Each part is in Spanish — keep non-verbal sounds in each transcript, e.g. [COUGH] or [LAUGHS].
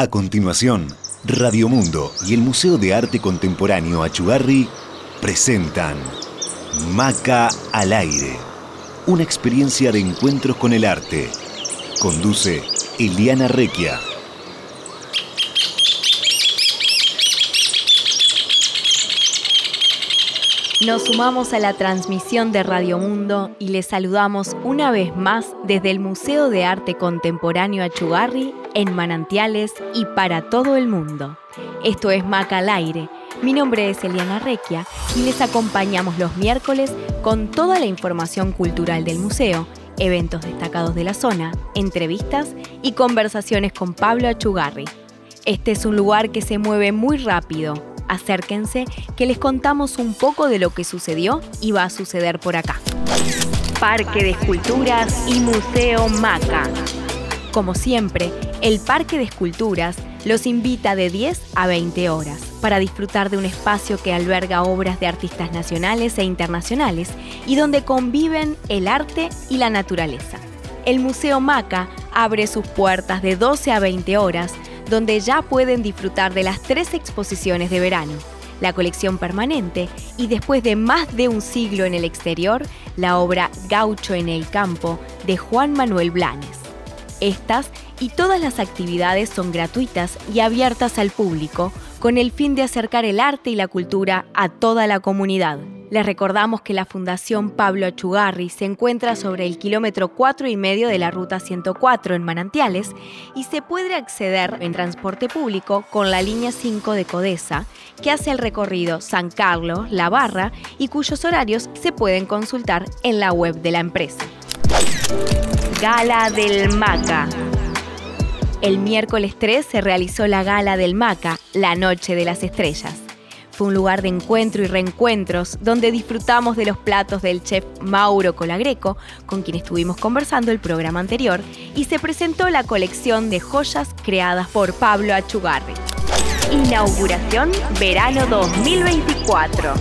A continuación, Radio Mundo y el Museo de Arte Contemporáneo Achugarri presentan Maca al aire, una experiencia de encuentros con el arte. Conduce Eliana Requia. Nos sumamos a la transmisión de Radio Mundo y les saludamos una vez más desde el Museo de Arte Contemporáneo Achugarri en Manantiales y para todo el mundo. Esto es Maca al aire. Mi nombre es Eliana Requia y les acompañamos los miércoles con toda la información cultural del museo, eventos destacados de la zona, entrevistas y conversaciones con Pablo Achugarri. Este es un lugar que se mueve muy rápido, acérquense que les contamos un poco de lo que sucedió y va a suceder por acá. Parque de Esculturas y Museo Maca. Como siempre, el Parque de Esculturas los invita de 10 a 20 horas para disfrutar de un espacio que alberga obras de artistas nacionales e internacionales y donde conviven el arte y la naturaleza. El Museo Maca abre sus puertas de 12 a 20 horas donde ya pueden disfrutar de las tres exposiciones de verano, la colección permanente y después de más de un siglo en el exterior, la obra Gaucho en el campo de Juan Manuel Blanes. Estas y todas las actividades son gratuitas y abiertas al público con el fin de acercar el arte y la cultura a toda la comunidad. Les recordamos que la Fundación Pablo Achugarri se encuentra sobre el kilómetro 4 y medio de la ruta 104 en Manantiales y se puede acceder en transporte público con la línea 5 de Codesa, que hace el recorrido San Carlos, La Barra y cuyos horarios se pueden consultar en la web de la empresa. Gala del Maca. El miércoles 3 se realizó la Gala del Maca, la Noche de las Estrellas fue un lugar de encuentro y reencuentros donde disfrutamos de los platos del chef Mauro Colagreco, con quien estuvimos conversando el programa anterior, y se presentó la colección de joyas creadas por Pablo Achugarri. Inauguración Verano 2024.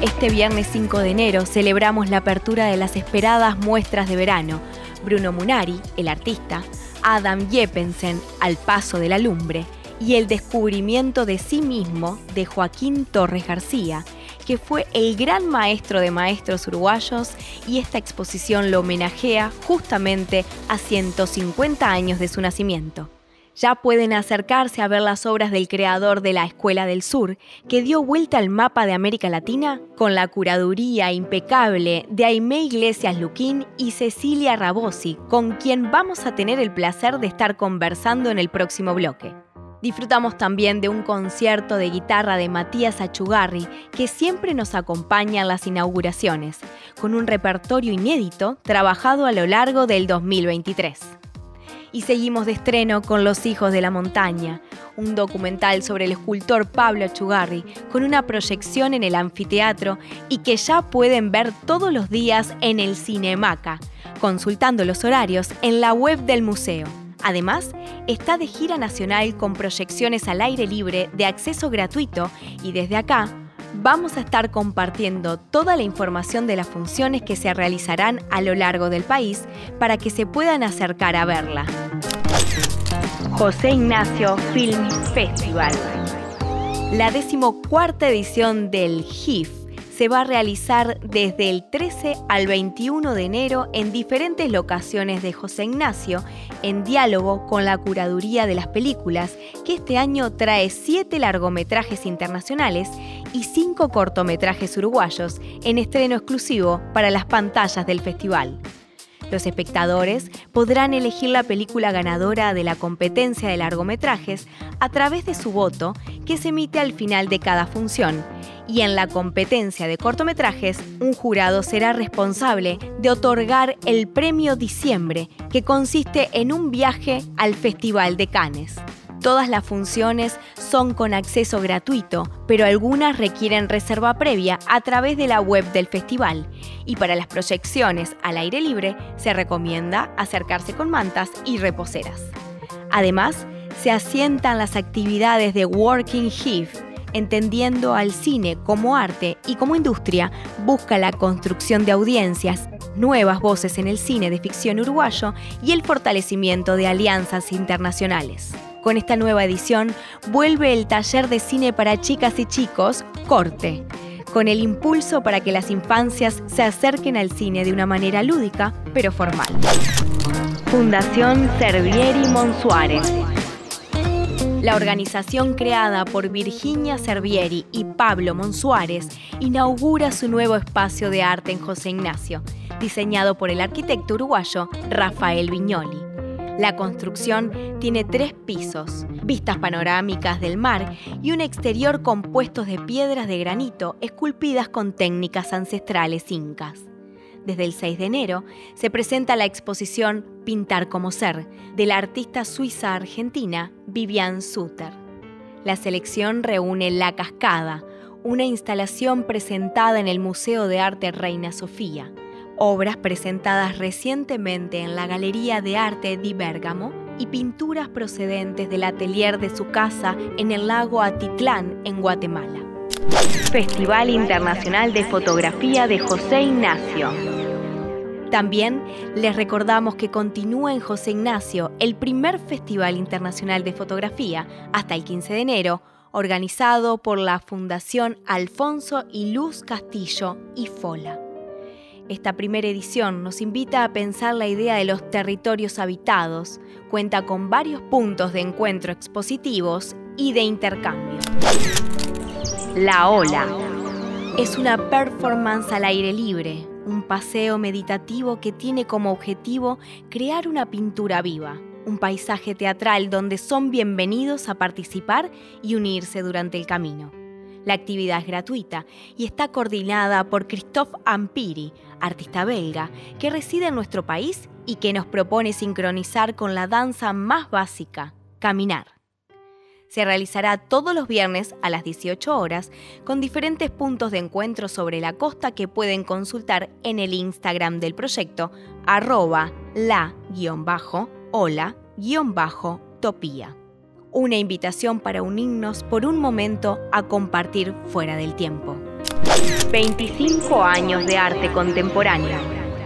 Este viernes 5 de enero celebramos la apertura de las esperadas muestras de verano. Bruno Munari, el artista, Adam Jepensen, al paso de la lumbre, y el descubrimiento de sí mismo de Joaquín Torres García, que fue el gran maestro de maestros uruguayos y esta exposición lo homenajea justamente a 150 años de su nacimiento. Ya pueden acercarse a ver las obras del creador de la Escuela del Sur, que dio vuelta al mapa de América Latina con la curaduría impecable de Aimé Iglesias Luquín y Cecilia Rabosi, con quien vamos a tener el placer de estar conversando en el próximo bloque. Disfrutamos también de un concierto de guitarra de Matías Achugarri, que siempre nos acompaña en las inauguraciones, con un repertorio inédito trabajado a lo largo del 2023. Y seguimos de estreno con Los Hijos de la Montaña, un documental sobre el escultor Pablo Achugarri, con una proyección en el anfiteatro y que ya pueden ver todos los días en el Cinemaca, consultando los horarios en la web del museo. Además, está de gira nacional con proyecciones al aire libre de acceso gratuito y desde acá vamos a estar compartiendo toda la información de las funciones que se realizarán a lo largo del país para que se puedan acercar a verla. José Ignacio Film Festival. La decimocuarta edición del GIF se va a realizar desde el 13 al 21 de enero en diferentes locaciones de José Ignacio, en diálogo con la curaduría de las películas, que este año trae siete largometrajes internacionales y cinco cortometrajes uruguayos en estreno exclusivo para las pantallas del festival. Los espectadores podrán elegir la película ganadora de la competencia de largometrajes a través de su voto que se emite al final de cada función. Y en la competencia de cortometrajes, un jurado será responsable de otorgar el Premio Diciembre, que consiste en un viaje al Festival de Cannes. Todas las funciones son con acceso gratuito, pero algunas requieren reserva previa a través de la web del festival. Y para las proyecciones al aire libre se recomienda acercarse con mantas y reposeras. Además, se asientan las actividades de Working HIF, entendiendo al cine como arte y como industria, busca la construcción de audiencias, nuevas voces en el cine de ficción uruguayo y el fortalecimiento de alianzas internacionales. Con esta nueva edición vuelve el taller de cine para chicas y chicos, Corte, con el impulso para que las infancias se acerquen al cine de una manera lúdica, pero formal. Fundación Servieri Monsuárez. La organización creada por Virginia Servieri y Pablo Monsuárez inaugura su nuevo espacio de arte en José Ignacio, diseñado por el arquitecto uruguayo Rafael Viñoli. La construcción tiene tres pisos, vistas panorámicas del mar y un exterior compuesto de piedras de granito esculpidas con técnicas ancestrales incas desde el 6 de enero, se presenta la exposición Pintar como Ser de la artista suiza argentina Vivian Suter. La selección reúne La Cascada, una instalación presentada en el Museo de Arte Reina Sofía, obras presentadas recientemente en la Galería de Arte di Bergamo y pinturas procedentes del atelier de su casa en el lago Atitlán, en Guatemala. Festival Internacional de Fotografía de José Ignacio. También les recordamos que continúa en José Ignacio el primer Festival Internacional de Fotografía hasta el 15 de enero, organizado por la Fundación Alfonso y Luz Castillo y Fola. Esta primera edición nos invita a pensar la idea de los territorios habitados, cuenta con varios puntos de encuentro expositivos y de intercambio. La Ola es una performance al aire libre, un paseo meditativo que tiene como objetivo crear una pintura viva, un paisaje teatral donde son bienvenidos a participar y unirse durante el camino. La actividad es gratuita y está coordinada por Christophe Ampiri, artista belga, que reside en nuestro país y que nos propone sincronizar con la danza más básica, caminar se realizará todos los viernes a las 18 horas con diferentes puntos de encuentro sobre la costa que pueden consultar en el Instagram del proyecto arroba la-ola-topía. Una invitación para unirnos por un momento a compartir fuera del tiempo. 25 años de arte contemporáneo.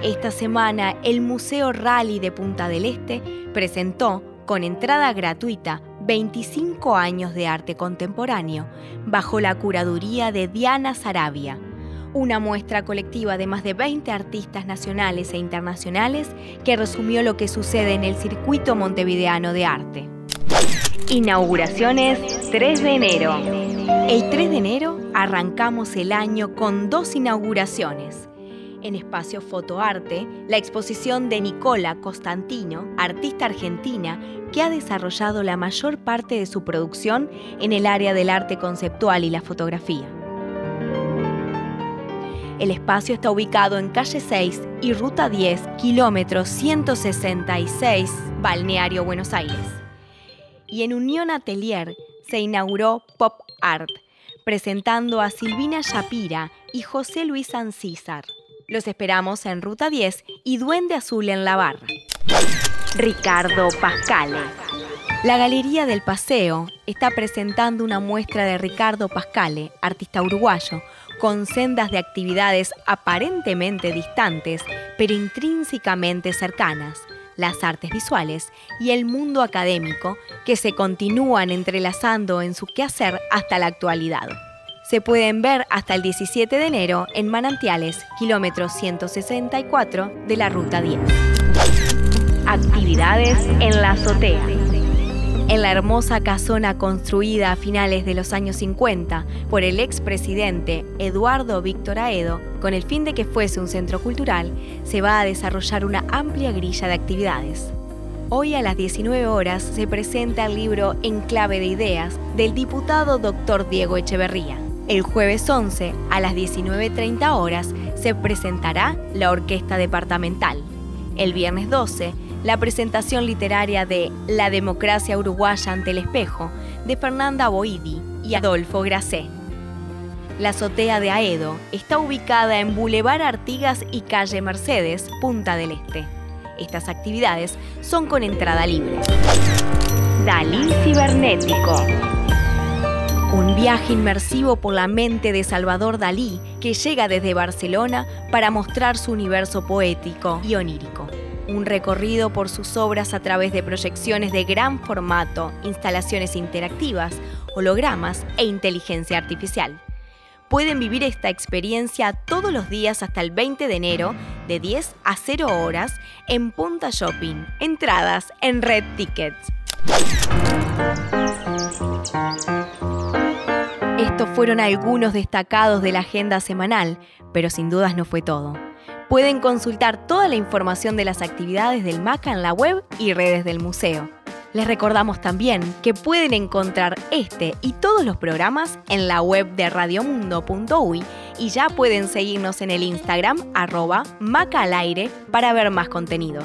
Esta semana el Museo Rally de Punta del Este presentó, con entrada gratuita, 25 años de arte contemporáneo, bajo la curaduría de Diana Sarabia, una muestra colectiva de más de 20 artistas nacionales e internacionales que resumió lo que sucede en el circuito montevideano de arte. Inauguraciones 3 de enero. El 3 de enero arrancamos el año con dos inauguraciones en Espacio Fotoarte la exposición de Nicola Costantino, artista argentina que ha desarrollado la mayor parte de su producción en el área del arte conceptual y la fotografía. El espacio está ubicado en calle 6 y ruta 10, kilómetro 166, Balneario Buenos Aires. Y en Unión Atelier se inauguró Pop Art, presentando a Silvina Shapira y José Luis Ancísar. Los esperamos en Ruta 10 y Duende Azul en la barra. Ricardo Pascale. La Galería del Paseo está presentando una muestra de Ricardo Pascale, artista uruguayo, con sendas de actividades aparentemente distantes, pero intrínsecamente cercanas, las artes visuales y el mundo académico, que se continúan entrelazando en su quehacer hasta la actualidad se pueden ver hasta el 17 de enero en Manantiales, kilómetro 164 de la Ruta 10. Actividades en la azotea. En la hermosa casona construida a finales de los años 50 por el expresidente Eduardo Víctor Aedo, con el fin de que fuese un centro cultural, se va a desarrollar una amplia grilla de actividades. Hoy a las 19 horas se presenta el libro En clave de ideas del diputado doctor Diego Echeverría. El jueves 11 a las 19.30 horas se presentará la Orquesta Departamental. El viernes 12, la presentación literaria de La democracia uruguaya ante el espejo de Fernanda Boidi y Adolfo Gracé. La azotea de Aedo está ubicada en Boulevard Artigas y Calle Mercedes, Punta del Este. Estas actividades son con entrada libre. Dalí Cibernético un viaje inmersivo por la mente de Salvador Dalí, que llega desde Barcelona para mostrar su universo poético y onírico. un recorrido por sus obras a través de proyecciones de gran formato, instalaciones interactivas, hologramas e inteligencia artificial. Pueden vivir esta experiencia todos los días hasta el 20 de enero de 10 a 0 horas en Punta Shopping. Entradas en Red Tickets. Estos fueron algunos destacados de la agenda semanal, pero sin dudas no fue todo. Pueden consultar toda la información de las actividades del MACA en la web y redes del museo. Les recordamos también que pueden encontrar este y todos los programas en la web de radiomundo.uy y ya pueden seguirnos en el Instagram arroba para ver más contenido.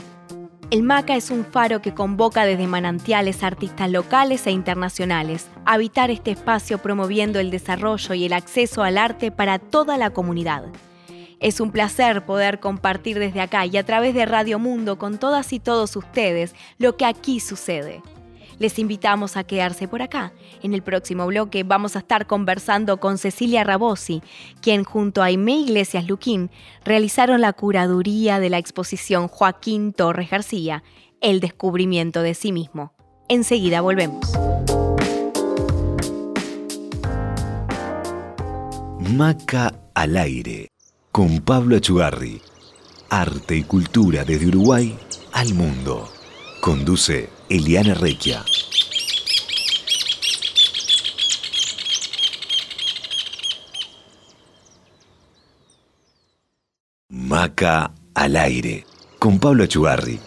El MACA es un faro que convoca desde manantiales artistas locales e internacionales a habitar este espacio promoviendo el desarrollo y el acceso al arte para toda la comunidad. Es un placer poder compartir desde acá y a través de Radio Mundo con todas y todos ustedes lo que aquí sucede. Les invitamos a quedarse por acá. En el próximo bloque vamos a estar conversando con Cecilia Rabosi, quien junto a Aimé Iglesias Luquín realizaron la curaduría de la exposición Joaquín Torres García, El descubrimiento de sí mismo. Enseguida volvemos. Maca al aire con Pablo Achugarri. Arte y cultura desde Uruguay al mundo. Conduce Eliana Requia. Maca al aire con Pablo Achugarri.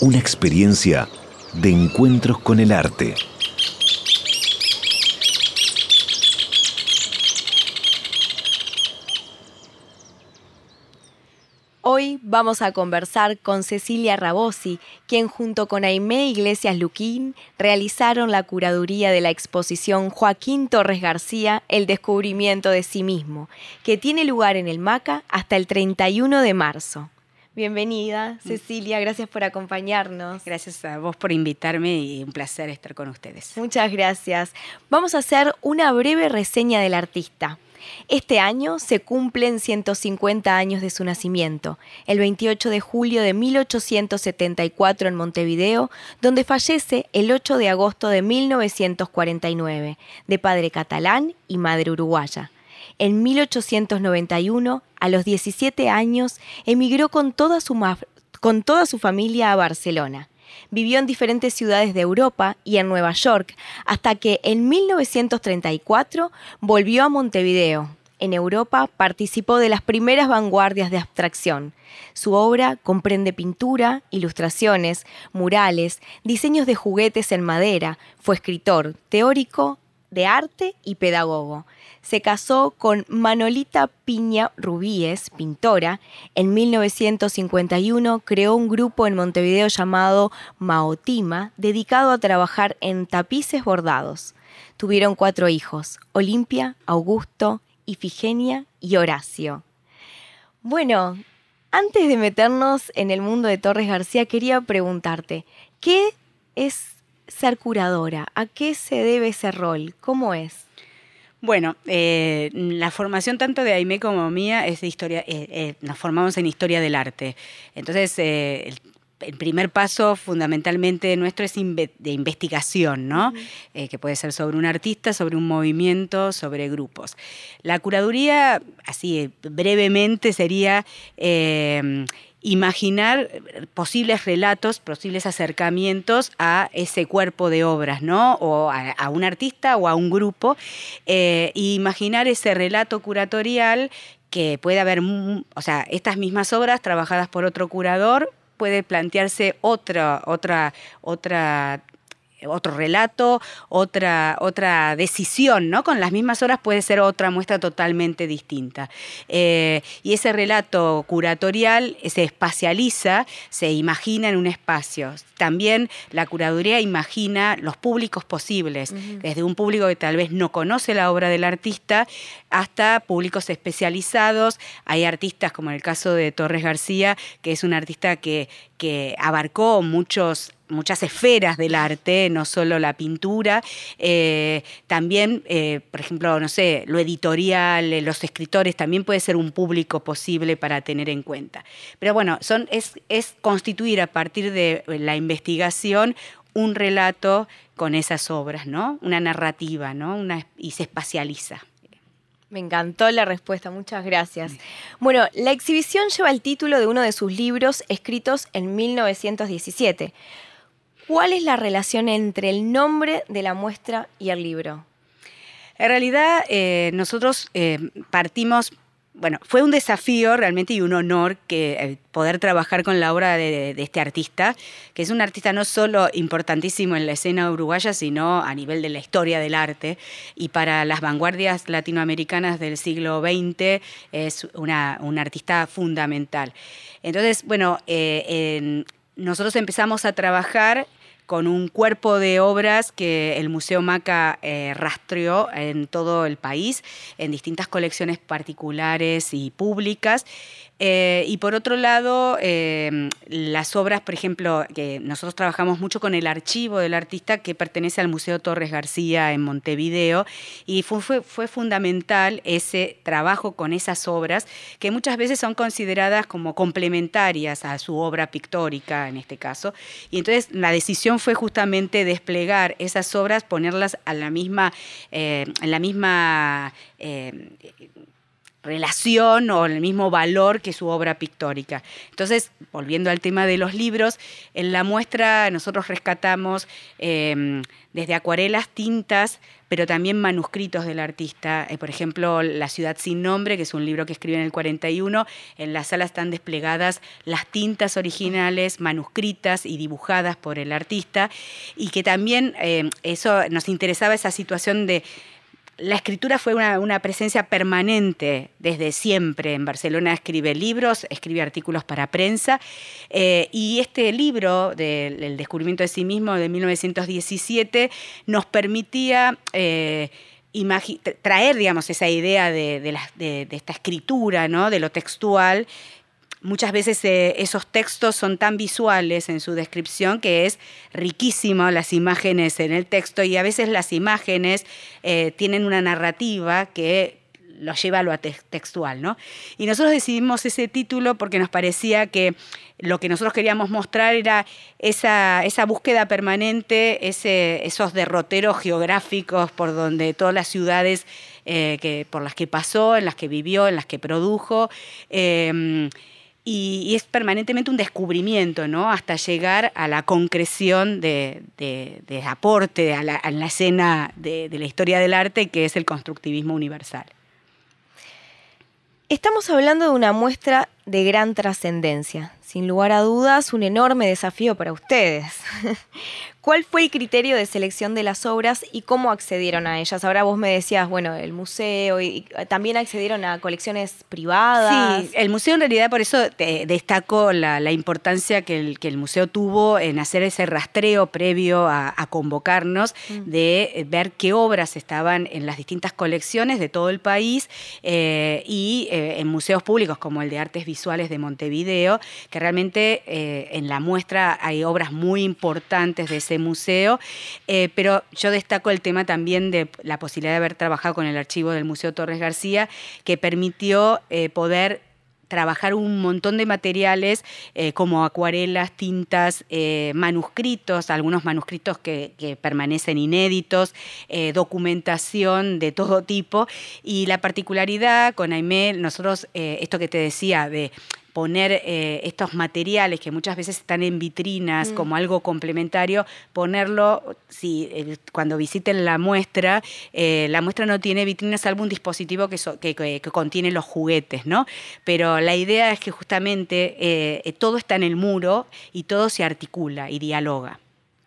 Una experiencia de encuentros con el arte. Hoy vamos a conversar con Cecilia Rabosi, quien junto con Aimé Iglesias Luquín realizaron la curaduría de la exposición Joaquín Torres García, El descubrimiento de sí mismo, que tiene lugar en el MACA hasta el 31 de marzo. Bienvenida, mm. Cecilia, gracias por acompañarnos. Gracias a vos por invitarme y un placer estar con ustedes. Muchas gracias. Vamos a hacer una breve reseña del artista. Este año se cumplen 150 años de su nacimiento, el 28 de julio de 1874 en Montevideo, donde fallece el 8 de agosto de 1949, de padre catalán y madre uruguaya. En 1891, a los 17 años, emigró con toda su, con toda su familia a Barcelona. Vivió en diferentes ciudades de Europa y en Nueva York, hasta que en 1934 volvió a Montevideo. En Europa participó de las primeras vanguardias de abstracción. Su obra comprende pintura, ilustraciones, murales, diseños de juguetes en madera. Fue escritor, teórico de arte y pedagogo se casó con Manolita Piña Rubíes, pintora. En 1951 creó un grupo en Montevideo llamado Maotima, dedicado a trabajar en tapices bordados. Tuvieron cuatro hijos, Olimpia, Augusto, Ifigenia y Horacio. Bueno, antes de meternos en el mundo de Torres García, quería preguntarte, ¿qué es ser curadora? ¿A qué se debe ese rol? ¿Cómo es? Bueno, eh, la formación tanto de Aimé como mía es de historia, eh, eh, nos formamos en historia del arte. Entonces, el, primer paso fundamentalmente nuestro es de investigación, ¿no? que puede ser sobre un artista, sobre un movimiento, sobre grupos. La curaduría, así brevemente, sería imaginar posibles relatos, posibles acercamientos a ese cuerpo de obras, ¿no? O a, un artista o a un grupo, e imaginar ese relato curatorial que puede haber, o sea, estas mismas obras trabajadas por otro curador puede plantearse otra, otra, otra otro relato, otra, otra decisión, ¿no? Con las mismas horas puede ser otra muestra totalmente distinta. Eh, y ese relato curatorial se espacializa, se imagina en un espacio. También la curaduría imagina los públicos posibles, desde un público que tal vez no conoce la obra del artista hasta públicos especializados. Hay artistas, como en el caso de Torres García, que es un artista que, que abarcó muchos muchas esferas del arte, no solo la pintura, eh, también, eh, por ejemplo, no sé, lo editorial, eh, los escritores, también puede ser un público posible para tener en cuenta. Pero bueno, son, es, es constituir a partir de la investigación un relato con esas obras, ¿no? Una narrativa, ¿no? Una, y se espacializa. Me encantó la respuesta, muchas gracias. Bueno, la exhibición lleva el título de uno de sus libros escritos en 1917. ¿Cuál es la relación entre el nombre de la muestra y el libro? En realidad, eh, nosotros eh, partimos bueno, fue un desafío realmente y un honor que eh, poder trabajar con la obra de, este artista, que es un artista no solo importantísimo en la escena uruguaya, sino a nivel de la historia del arte. Y para las vanguardias latinoamericanas del siglo XX es una, un artista fundamental. Entonces, bueno, nosotros empezamos a trabajar con un cuerpo de obras que el Museo Maca eh, rastreó en todo el país, en distintas colecciones particulares y públicas. Eh, y por otro lado, eh, las obras, por ejemplo, que nosotros trabajamos mucho con el archivo del artista que pertenece al Museo Torres García en Montevideo, y fue, fue, fundamental ese trabajo con esas obras, que muchas veces son consideradas como complementarias a su obra pictórica, en este caso. Y entonces la decisión fue justamente desplegar esas obras, ponerlas a la misma, eh, en la misma relación o el mismo valor que su obra pictórica. Entonces, volviendo al tema de los libros, en la muestra nosotros rescatamos em, desde acuarelas, tintas, pero también manuscritos del artista. Eh, por ejemplo, La ciudad sin nombre, que es un libro que escribe en el 41, en la sala están desplegadas las tintas originales, manuscritas y dibujadas por el artista, y que también em, eso nos interesaba esa situación de la escritura fue una, presencia permanente desde siempre. En Barcelona escribe libros, escribe artículos para prensa eh, y este libro del descubrimiento de sí mismo de 1917 nos permitía... Eh, traer, digamos, esa idea de, de, esta escritura, ¿no? de lo textual, muchas veces eh, esos textos son tan visuales en su descripción que es riquísimo las imágenes en el texto y a veces las imágenes eh, tienen una narrativa que lo lleva a lo textual, ¿no? Y nosotros decidimos ese título porque nos parecía que lo que nosotros queríamos mostrar era esa, esa búsqueda permanente, ese, esos derroteros geográficos por donde todas las ciudades eh, que, por las que pasó, en las que vivió, en las que produjo y, es permanentemente un descubrimiento, ¿no? Hasta llegar a la concreción de, aporte a la, escena de, de la historia del arte, que es el constructivismo universal. Estamos hablando de una muestra de gran trascendencia, sin lugar a dudas un enorme desafío para ustedes. [LAUGHS] ¿Cuál fue el criterio de selección de las obras y cómo accedieron a ellas? Ahora vos me decías, bueno, el museo y también accedieron a colecciones privadas. Sí, el museo en realidad por eso destacó la, importancia que el, que el, museo tuvo en hacer ese rastreo previo a, convocarnos mm. de ver qué obras estaban en las distintas colecciones de todo el país eh, y eh, en museos públicos como el de Artes Visuales de Montevideo, que realmente eh, en la muestra hay obras muy importantes de ese museo, eh, pero yo destaco el tema también de la posibilidad de haber trabajado con el archivo del Museo Torres García, que permitió eh, poder trabajar un montón de materiales como acuarelas, tintas, manuscritos, algunos manuscritos que, permanecen inéditos, documentación de todo tipo. Y la particularidad con Aimé, nosotros, esto que te decía, de poner eh, estos materiales que muchas veces están en vitrinas mm. como algo complementario, ponerlo, si eh, cuando visiten la muestra, eh, la muestra no tiene vitrinas salvo un dispositivo que, que, contiene los juguetes, ¿no? Pero la idea es que justamente todo está en el muro y todo se articula y dialoga.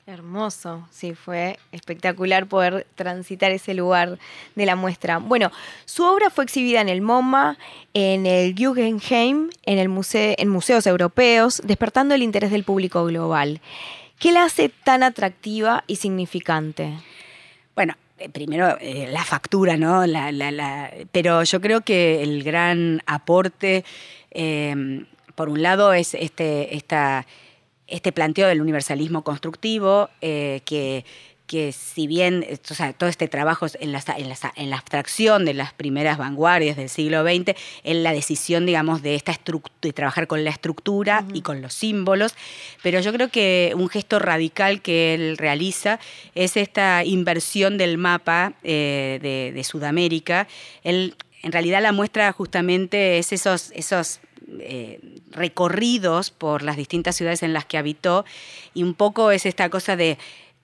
Hermoso, sí, fue espectacular poder transitar ese lugar de la muestra. Bueno, su obra fue exhibida en el MoMA, en el Guggenheim, en, el museo, en museos europeos, despertando el interés del público global. ¿Qué la hace tan atractiva y significante? Bueno, eh, primero eh, la factura, ¿no? pero yo creo que el gran aporte, eh, por un lado, es este, esta este planteo del universalismo constructivo, que que si bien todo este trabajo en la, en, la, abstracción de las primeras vanguardias del siglo XX, en la decisión, digamos, de, esta de trabajar con la estructura y con los símbolos, pero yo creo que un gesto radical que él realiza es esta inversión del mapa eh, de, Sudamérica. Él, en realidad la muestra justamente es esos, esos eh, recorridos por las distintas ciudades en las que habitó y un poco es esta cosa de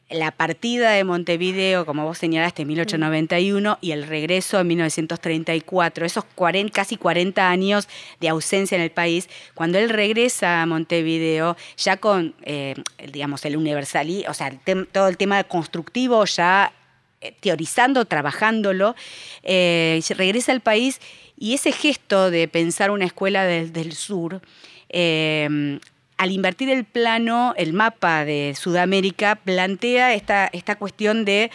la partida de Montevideo, como vos señalaste, en 1891 y el regreso en 1934, esos casi 40 años de ausencia en el país, cuando él regresa a Montevideo, ya con, eh, digamos, el universalismo, o sea, todo el tema constructivo ya eh, teorizando, trabajándolo, eh, regresa al país y ese gesto de pensar una escuela desde el sur, al invertir el plano, el mapa de Sudamérica plantea esta, esta cuestión de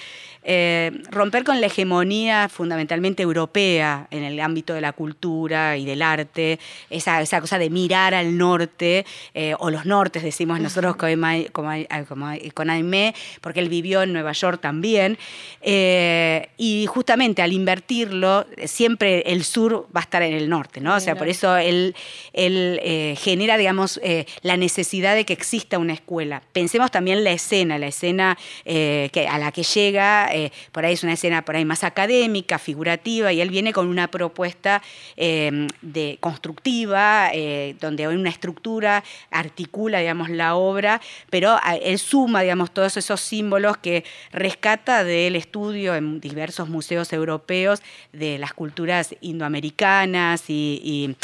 eh, romper con la hegemonía fundamentalmente europea en el ámbito de la cultura y del arte, esa, esa cosa de mirar al norte, eh, o los nortes decimos nosotros con Aimé, porque él vivió en Nueva York también, eh, y justamente al invertirlo, siempre el sur va a estar en el norte, ¿no? O sea, por eso él, él genera, digamos, la necesidad de que exista una escuela. Pensemos también la escena, la escena que, a la que llega eh, por ahí es una escena por ahí más académica, figurativa, y él viene con una propuesta em, de constructiva, eh, donde una estructura articula, digamos, la obra, pero él suma, digamos, todos esos símbolos que rescata del estudio en diversos museos europeos de las culturas indoamericanas y,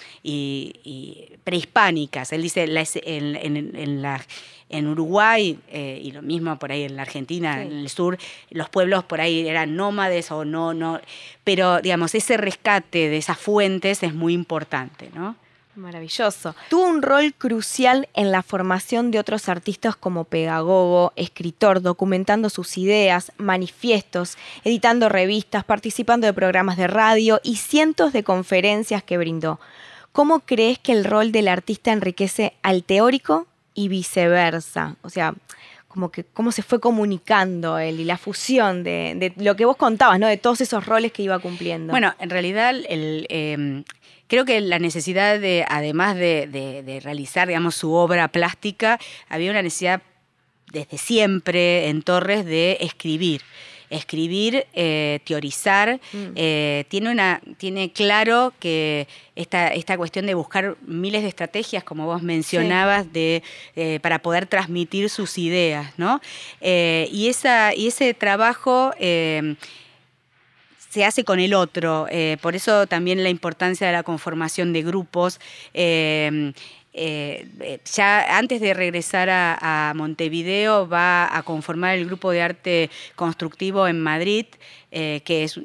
prehispánicas. Él dice, en la en Uruguay eh, y lo mismo por ahí en la Argentina, en el sur, los pueblos por ahí eran nómades o no, no, pero digamos, ese rescate de esas fuentes es muy importante, ¿no? Maravilloso. Tuvo un rol crucial en la formación de otros artistas como pedagogo, escritor, documentando sus ideas, manifiestos, editando revistas, participando de programas de radio y cientos de conferencias que brindó. ¿Cómo crees que el rol del artista enriquece al teórico y viceversa. O sea, como que cómo se fue comunicando él y la fusión de, lo que vos contabas, ¿no? De todos esos roles que iba cumpliendo. Bueno, en realidad em, creo que la necesidad de, además de, de, realizar, digamos, su obra plástica, había una necesidad desde siempre en Torres de escribir escribir, eh, teorizar, mm. eh, tiene, una, tiene claro que esta, esta cuestión de buscar miles de estrategias, como vos mencionabas, de, eh, para poder transmitir sus ideas, ¿no? y, esa, y ese trabajo se hace con el otro. por eso también la importancia de la conformación de grupos. Eh, eh, ya antes de regresar a, Montevideo va a conformar el grupo de arte constructivo en Madrid, eh, que es,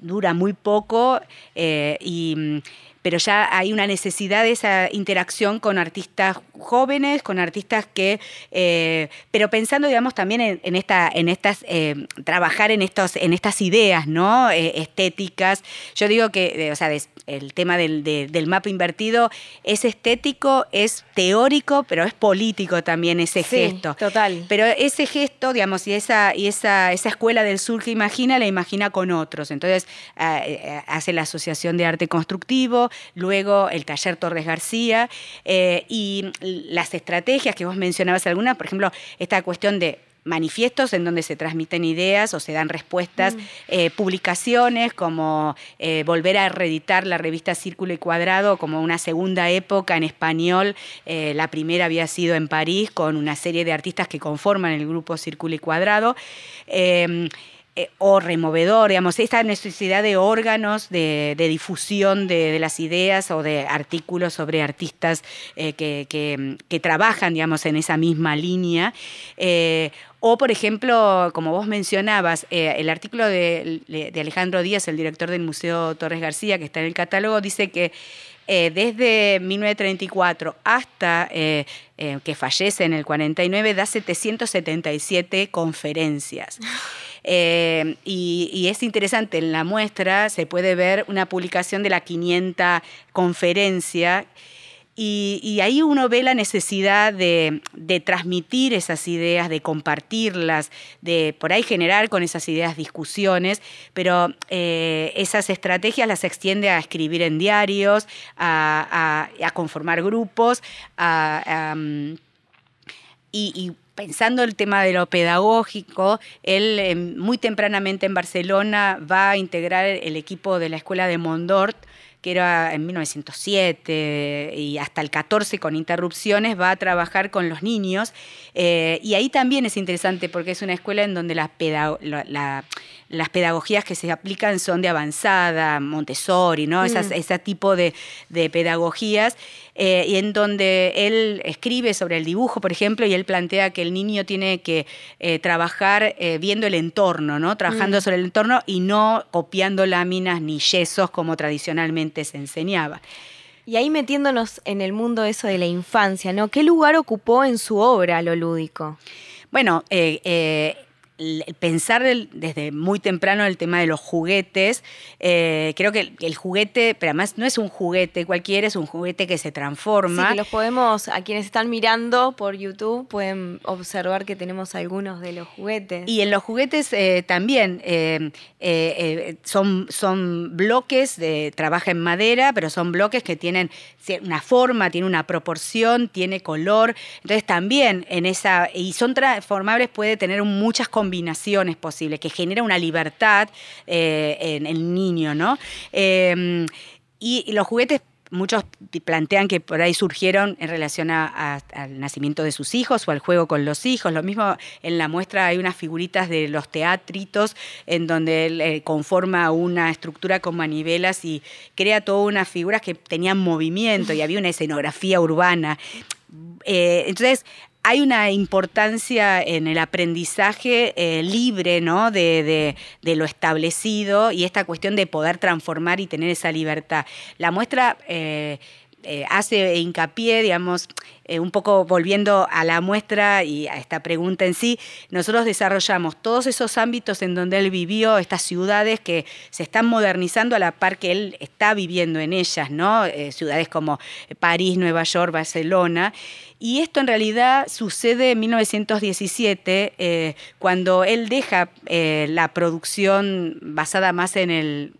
dura muy poco y pero ya hay una necesidad de esa interacción con artistas jóvenes, con artistas que, eh, pero pensando, digamos, también en, esta, en estas, eh, trabajar en, estos, en estas ideas, ¿no? Eh, estéticas. Yo digo que, o sea, el tema del, mapa invertido es estético, es teórico, pero es político también ese gesto. Total. Pero ese gesto, digamos, y esa, y esa, esa escuela del sur que imagina, la imagina con otros. Entonces, hace la Asociación de Arte Constructivo, luego el taller Torres García eh, y las estrategias que vos mencionabas algunas, por ejemplo, esta cuestión de manifiestos en donde se transmiten ideas o se dan respuestas, mm. eh, publicaciones como eh, volver a reeditar la revista Círculo y Cuadrado como una segunda época en español. la primera había sido en París con una serie de artistas que conforman el grupo Círculo y Cuadrado. Eh, o removedor, digamos, esta necesidad de órganos de, difusión de, las ideas o de artículos sobre artistas eh, que, trabajan, digamos, en esa misma línea. Eh, o, por ejemplo, como vos mencionabas, el artículo de, de, Alejandro Díaz, el director del Museo Torres García, que está en el catálogo, dice que desde 1934 hasta que fallece en el 49, da 777 conferencias. [LAUGHS] Eh, y, es interesante, en la muestra se puede ver una publicación de la 500 conferencia Y, ahí uno ve la necesidad de, transmitir esas ideas, de compartirlas, de por ahí generar con esas ideas discusiones, pero eh, esas estrategias las extiende a escribir en diarios, a, conformar grupos, mm, y, pensando el tema de lo pedagógico, él eh, muy tempranamente en Barcelona va a integrar el equipo de la escuela de Mondort, que era en 1907 y hasta el 14 con interrupciones, va a trabajar con los niños. Eh, y ahí también es interesante porque es una escuela en donde la, las pedagogías que se aplican son de avanzada, Montessori, ¿no? Mm. ese tipo de, pedagogías, eh, y en donde él escribe sobre el dibujo, por ejemplo, y él plantea que el niño tiene que eh, trabajar eh, viendo el entorno, ¿no? Trabajando mm. sobre el entorno y no copiando láminas ni yesos como tradicionalmente se enseñaba. Y ahí metiéndonos en el mundo eso de la infancia, ¿no? ¿Qué lugar ocupó en su obra lo lúdico? Bueno, eh, pensar desde muy temprano el tema de los juguetes. Eh, creo que el, juguete, pero además no es un juguete cualquiera, es un juguete que se transforma. Sí, los podemos, a quienes están mirando por YouTube, pueden observar que tenemos algunos de los juguetes. Y en los juguetes eh, también eh, son, son bloques de trabaja en madera, pero son bloques que tienen una forma, tienen una proporción, tiene color. Entonces también en esa, y son transformables, puede tener muchas combinaciones combinaciones posibles, que genera una libertad eh, en el niño, ¿no? Em, y, los juguetes muchos plantean que por ahí surgieron en relación al nacimiento de sus hijos o al juego con los hijos. Lo mismo en la muestra hay unas figuritas de los teatritos en donde él eh, conforma una estructura con manivelas y crea todas unas figuras que tenían movimiento y había una escenografía urbana. Eh, entonces, hay una importancia en el aprendizaje eh, libre ¿no? De, lo establecido y esta cuestión de poder transformar y tener esa libertad. La muestra eh, eh, hace hincapié, digamos, eh, un poco volviendo a la muestra y a esta pregunta en sí, nosotros desarrollamos todos esos ámbitos en donde él vivió, estas ciudades que se están modernizando a la par que él está viviendo en ellas, ¿no? Eh, ciudades como París, Nueva York, Barcelona. Y esto en realidad sucede en 1917, cuando él deja la producción basada más en el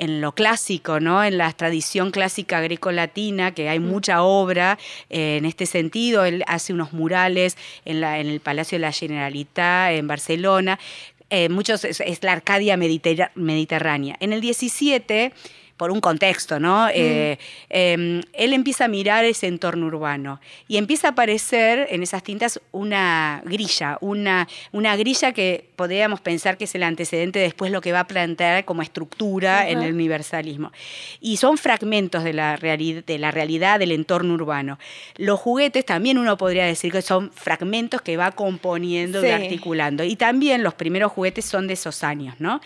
en lo clásico, ¿no? en la tradición clásica greco-latina, que hay mm. mucha obra eh, en este sentido. Él hace unos murales en, la, en el Palacio de la Generalitat en Barcelona. Eh, muchos es, la Arcadia mediterránea. En el 17 por un contexto, ¿no? Mm. Eh, em, él empieza a mirar ese entorno urbano y empieza a aparecer en esas tintas una grilla, una, una grilla que podríamos pensar que es el antecedente después lo que va a plantear como estructura en el universalismo. Y son fragmentos de la, de la realidad del entorno urbano. Los juguetes también uno podría decir que son fragmentos que va componiendo y articulando. Y también los primeros juguetes son de esos años, ¿no?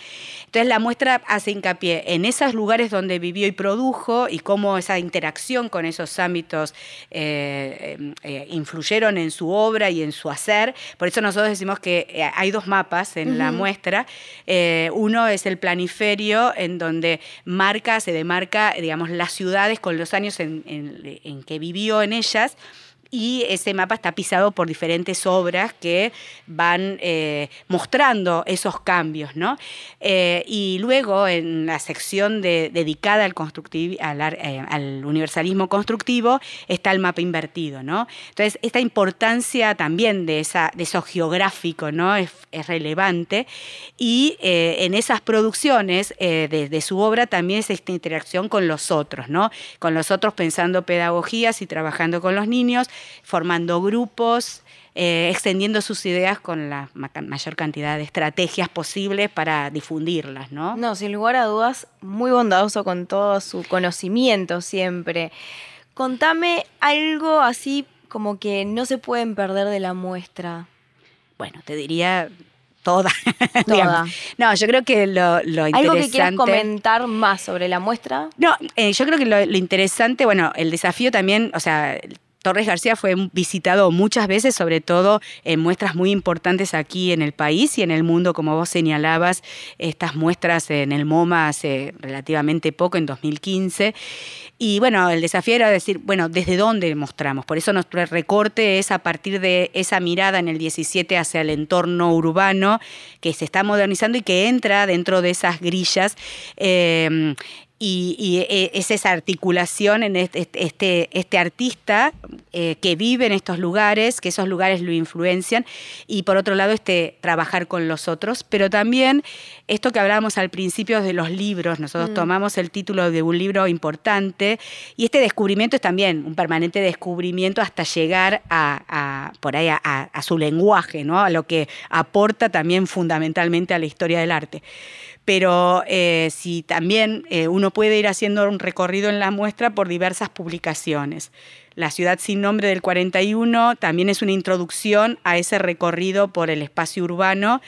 Entonces la muestra hace hincapié en esos lugares donde donde vivió y produjo y cómo esa interacción con esos ámbitos eh, eh, eh, influyeron en su obra y en su hacer. Por eso nosotros decimos que hay dos mapas en la muestra. uno es el planiferio, en donde marca, se demarca, digamos, las ciudades con los años en que vivió en ellas y ese mapa está pisado por diferentes obras que van eh, mostrando esos cambios. ¿no? Eh, y luego en la sección dedicada al, eh, al, universalismo constructivo está el mapa invertido. ¿no? Entonces, esta importancia también de, esa, eso geográfico ¿no? es, relevante y en esas producciones de, de, su obra también es esta interacción con los otros, ¿no? con los otros pensando pedagogías y trabajando con los niños formando grupos, eh, extendiendo sus ideas con la mayor cantidad de estrategias posibles para difundirlas, ¿no? No, sin lugar a dudas, muy bondadoso con todo su conocimiento siempre. Contame algo así como que no se pueden perder de la muestra. Bueno, te diría toda. [LAUGHS] Toda. no, yo creo que lo, lo interesante. ¿Algo que quieras comentar más sobre la muestra? No, eh, yo creo que lo, lo, interesante, bueno, el desafío también, o sea, Torres García fue visitado muchas veces, sobre todo en muestras muy importantes aquí en el país y en el mundo, como vos señalabas, estas muestras en el MoMA hace relativamente poco, en 2015. Y bueno, el desafío era decir, bueno, ¿desde dónde mostramos? Por eso nuestro recorte es a partir de esa mirada en el 17 hacia el entorno urbano que se está modernizando y que entra dentro de esas grillas. Eh, y, eh, es esa articulación en este, este, este artista eh, que vive en estos lugares, que esos lugares lo influencian, y por otro lado este trabajar con los otros, pero también esto que hablábamos al principio de los libros, nosotros mm. tomamos el título de un libro importante, y este descubrimiento es también un permanente descubrimiento hasta llegar a, por ahí a, su lenguaje, ¿no? a lo que aporta también fundamentalmente a la historia del arte pero eh, si también eh, uno puede ir haciendo un recorrido en la muestra por diversas publicaciones. La ciudad sin nombre del 41 también es una introducción a ese recorrido por el espacio urbano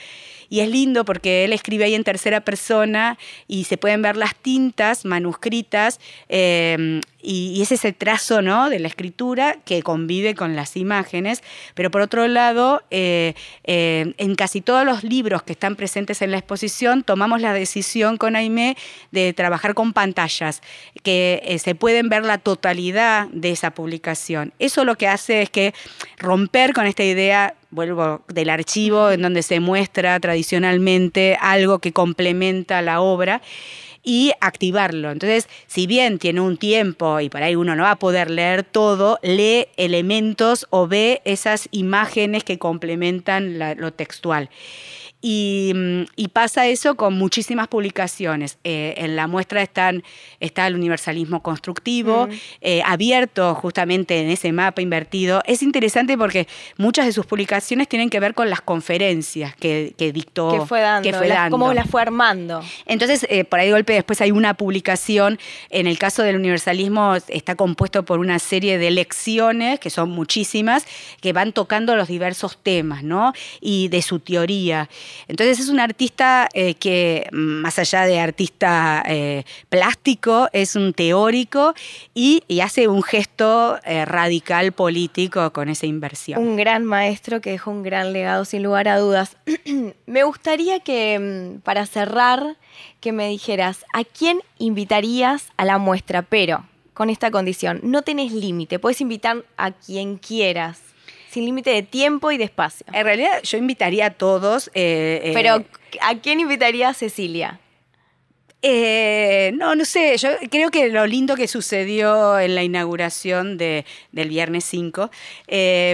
y es lindo porque él escribe ahí en tercera persona y se pueden ver las tintas manuscritas eh, y, ese es el trazo ¿no? de la escritura que convive con las imágenes, pero por otro lado, eh, eh, en casi todos los libros que están presentes en la exposición, tomamos la decisión con Aimé de trabajar con pantallas, que se pueden ver la totalidad de esa publicación. Eso lo que hace es que romper con esta idea vuelvo del archivo en donde se muestra tradicionalmente algo que complementa la obra y activarlo. Entonces, si bien tiene un tiempo y por ahí uno no va a poder leer todo, lee elementos o ve esas imágenes que complementan lo textual. Mm, y, pasa eso con muchísimas publicaciones. Eh, en la muestra están, está el universalismo constructivo, mm. eh, abierto justamente en ese mapa invertido. Es interesante porque muchas de sus publicaciones tienen que ver con las conferencias que, dictó. Que fue dando, cómo las fue armando. Entonces, eh, por ahí golpe después hay una publicación, en el caso del universalismo está compuesto por una serie de lecciones, que son muchísimas, que van tocando los diversos temas, ¿no? Y de su teoría. Entonces es un artista eh, que, más allá de artista eh, plástico, es un teórico y, hace un gesto eh, radical político con esa inversión. Un gran maestro que dejó un gran legado, sin lugar a dudas. [CLEARS THROAT] me gustaría que, mm, para cerrar, que me dijeras, ¿a quién invitarías a la muestra? Pero con esta condición, no tenés límite, puedes invitar a quien quieras sin límite de tiempo y de espacio. En realidad yo invitaría a todos. Eh, eh, Pero ¿a quién invitaría a Cecilia? Eh, no, no sé, yo creo que lo lindo que sucedió en la inauguración de, del viernes 5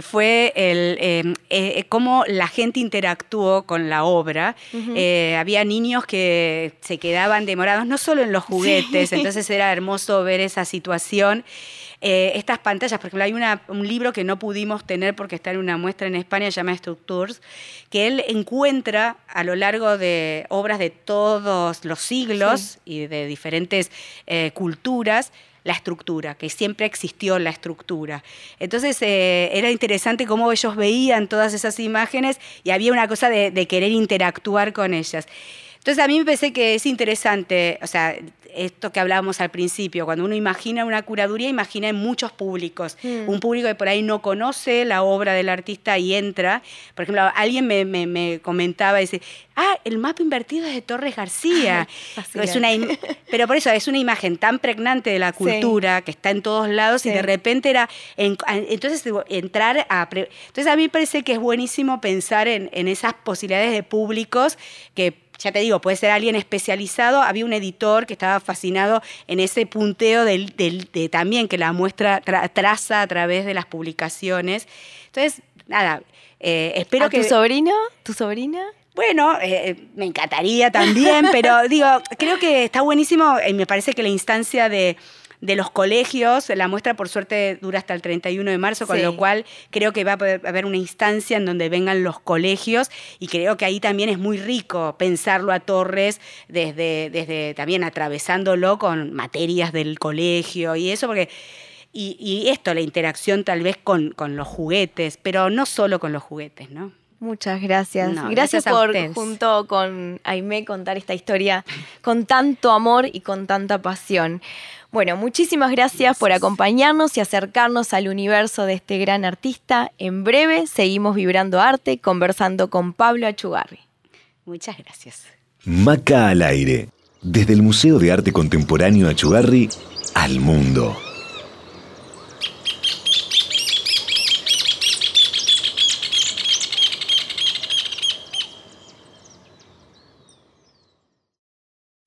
fue el, cómo la gente interactuó con la obra. había niños que se quedaban demorados, no solo en los juguetes, [LAUGHS] entonces era hermoso ver esa situación. Eh, estas pantallas, por ejemplo, hay un libro que no pudimos tener porque está en una muestra en España, se llama Structures, que él encuentra a lo largo de obras de todos los siglos y de diferentes eh, culturas, la estructura, que siempre existió la estructura. Entonces eh, era interesante cómo ellos veían todas esas imágenes y había una cosa de querer interactuar con ellas. Entonces a mí me parece que es interesante, o sea, esto que hablábamos al principio, cuando uno imagina una curaduría, imagina en muchos públicos. Hmm. Un público que por ahí no conoce la obra del artista y entra. Por ejemplo, alguien me, comentaba, dice, ah, el mapa invertido es de Torres García. [LAUGHS] es una, pero por eso es una imagen tan pregnante de la cultura que está en todos lados y de repente era, entonces entrar a... entonces a mí me parece que es buenísimo pensar en, en esas posibilidades de públicos que ya te digo, puede ser alguien especializado. Había un editor que estaba fascinado en ese punteo del, de también que la muestra traza a través de las publicaciones. Entonces, nada, eh, espero que... ¿Tu sobrino? ¿Tu sobrina? Bueno, eh, me encantaría también, pero [LAUGHS] digo, creo que está buenísimo y me parece que la instancia de de los colegios. La muestra, por suerte, dura hasta el 31 de marzo, con lo cual creo que va a haber una instancia en donde vengan los colegios y creo que ahí también es muy rico pensarlo a Torres desde, desde también atravesándolo con materias del colegio y eso, porque... Y, esto, la interacción tal vez con, con los juguetes, pero no solo con los juguetes, ¿no? Muchas gracias. gracias, por junto con Aime contar esta historia con tanto amor y con tanta pasión. Bueno, muchísimas gracias por acompañarnos y acercarnos al universo de este gran artista. En breve seguimos vibrando arte, conversando con Pablo Achugarri. Muchas gracias. Maca al aire, desde el Museo de Arte Contemporáneo Achugarri al mundo.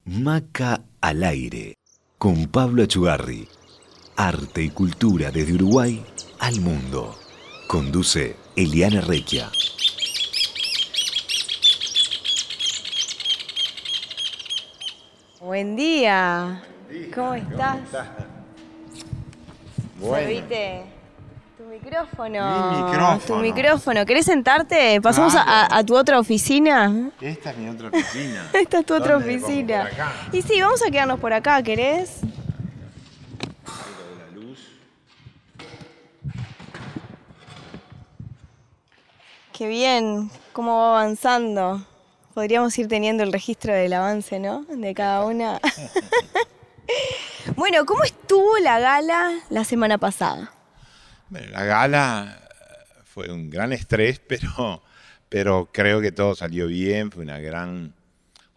Maca al aire con Pablo Achugarri. Arte y cultura desde Uruguay al mundo. Conduce Eliana Requia. Buen día. ¿Cómo estás? Bueno. Servite tu micrófono. Mi micrófono. Tu micrófono. ¿Querés sentarte? Pasamos a- Claro. a, a tu otra oficina. Esta es mi otra oficina. [LAUGHS] Esta es tu otra oficina. Y sí, vamos a quedarnos por acá, ¿querés? La luz. Qué bien, cómo va avanzando. Podríamos ir teniendo el registro del avance, ¿no? De cada una. [LAUGHS] [LAUGHS] bueno, ¿cómo estuvo la gala la semana pasada? Bueno, la gala eh, fue un gran estrés, [LAUGHS] pero, pero creo que todo salió bien. Fue una gran